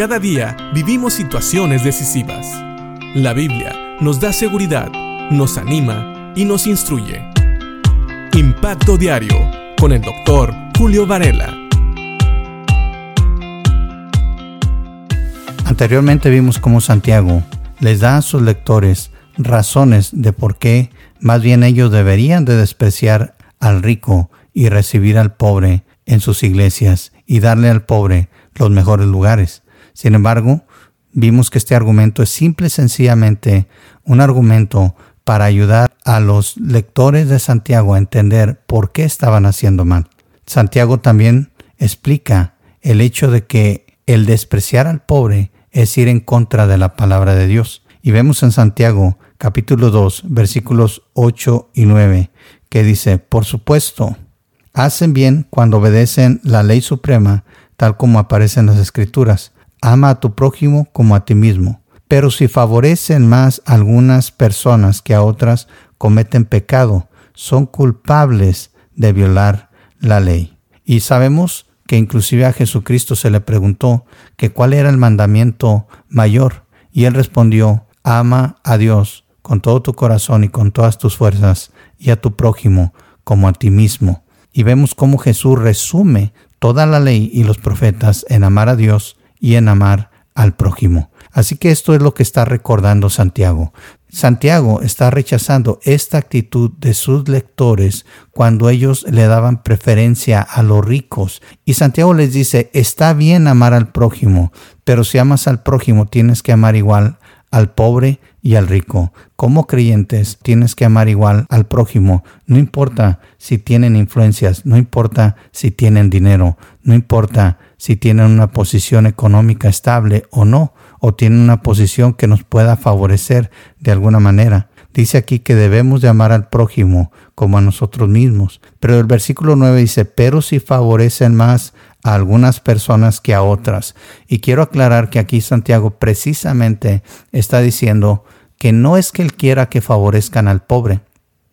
Cada día vivimos situaciones decisivas. La Biblia nos da seguridad, nos anima y nos instruye. Impacto Diario con el doctor Julio Varela. Anteriormente vimos cómo Santiago les da a sus lectores razones de por qué más bien ellos deberían de despreciar al rico y recibir al pobre en sus iglesias y darle al pobre los mejores lugares. Sin embargo, vimos que este argumento es simple y sencillamente un argumento para ayudar a los lectores de Santiago a entender por qué estaban haciendo mal. Santiago también explica el hecho de que el despreciar al pobre es ir en contra de la palabra de Dios. Y vemos en Santiago capítulo 2 versículos 8 y 9 que dice, por supuesto, hacen bien cuando obedecen la ley suprema tal como aparece en las escrituras. Ama a tu prójimo como a ti mismo. Pero si favorecen más a algunas personas que a otras, cometen pecado, son culpables de violar la ley. Y sabemos que inclusive a Jesucristo se le preguntó que cuál era el mandamiento mayor, y él respondió, ama a Dios con todo tu corazón y con todas tus fuerzas, y a tu prójimo como a ti mismo. Y vemos cómo Jesús resume toda la ley y los profetas en amar a Dios y en amar al prójimo. Así que esto es lo que está recordando Santiago. Santiago está rechazando esta actitud de sus lectores cuando ellos le daban preferencia a los ricos. Y Santiago les dice, está bien amar al prójimo, pero si amas al prójimo tienes que amar igual al pobre y al rico. Como creyentes tienes que amar igual al prójimo, no importa si tienen influencias, no importa si tienen dinero, no importa si tienen una posición económica estable o no, o tienen una posición que nos pueda favorecer de alguna manera. Dice aquí que debemos de amar al prójimo como a nosotros mismos. Pero el versículo 9 dice, pero si favorecen más a algunas personas que a otras. Y quiero aclarar que aquí Santiago precisamente está diciendo que no es que él quiera que favorezcan al pobre,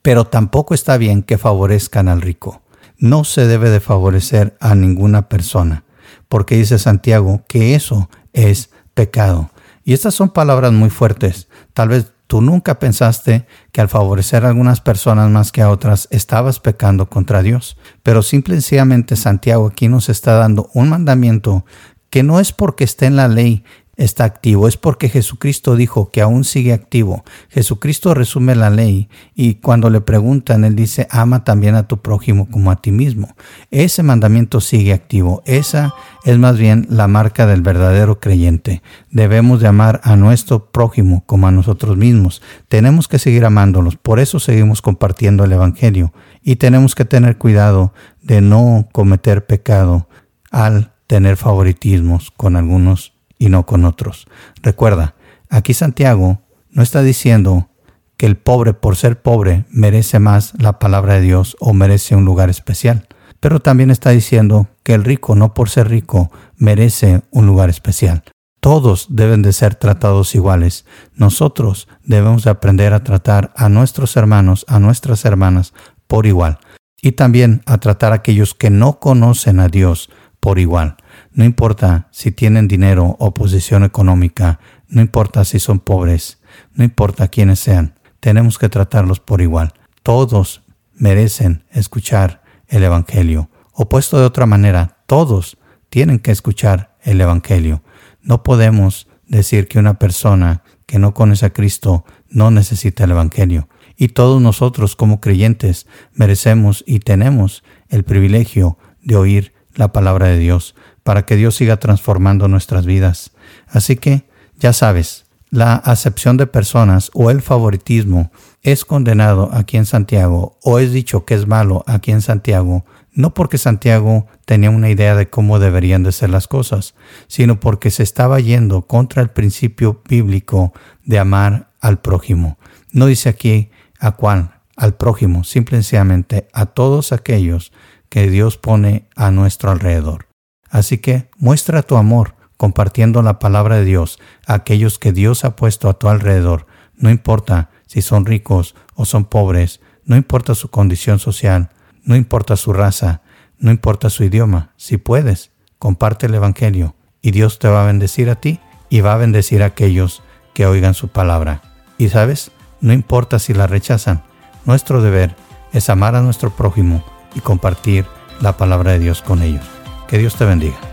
pero tampoco está bien que favorezcan al rico. No se debe de favorecer a ninguna persona, porque dice Santiago que eso es pecado. Y estas son palabras muy fuertes. Tal vez Tú nunca pensaste que al favorecer a algunas personas más que a otras estabas pecando contra Dios, pero simplemente Santiago aquí nos está dando un mandamiento que no es porque esté en la ley está activo, es porque Jesucristo dijo que aún sigue activo. Jesucristo resume la ley y cuando le preguntan, él dice, ama también a tu prójimo como a ti mismo. Ese mandamiento sigue activo. Esa es más bien la marca del verdadero creyente. Debemos de amar a nuestro prójimo como a nosotros mismos. Tenemos que seguir amándolos, por eso seguimos compartiendo el Evangelio y tenemos que tener cuidado de no cometer pecado al tener favoritismos con algunos y no con otros. Recuerda, aquí Santiago no está diciendo que el pobre por ser pobre merece más la palabra de Dios o merece un lugar especial, pero también está diciendo que el rico no por ser rico merece un lugar especial. Todos deben de ser tratados iguales. Nosotros debemos de aprender a tratar a nuestros hermanos, a nuestras hermanas por igual. Y también a tratar a aquellos que no conocen a Dios por igual. No importa si tienen dinero o posición económica, no importa si son pobres, no importa quiénes sean, tenemos que tratarlos por igual. Todos merecen escuchar el Evangelio. O puesto de otra manera, todos tienen que escuchar el Evangelio. No podemos decir que una persona que no conoce a Cristo no necesita el Evangelio. Y todos nosotros como creyentes merecemos y tenemos el privilegio de oír la palabra de Dios para que Dios siga transformando nuestras vidas. Así que, ya sabes, la acepción de personas o el favoritismo es condenado aquí en Santiago o es dicho que es malo aquí en Santiago, no porque Santiago tenía una idea de cómo deberían de ser las cosas, sino porque se estaba yendo contra el principio bíblico de amar al prójimo. No dice aquí a cuál, al prójimo, simplemente a todos aquellos que Dios pone a nuestro alrededor. Así que muestra tu amor compartiendo la palabra de Dios a aquellos que Dios ha puesto a tu alrededor, no importa si son ricos o son pobres, no importa su condición social, no importa su raza, no importa su idioma, si puedes, comparte el Evangelio y Dios te va a bendecir a ti y va a bendecir a aquellos que oigan su palabra. Y sabes, no importa si la rechazan, nuestro deber es amar a nuestro prójimo y compartir la palabra de Dios con ellos. Que Dios te bendiga.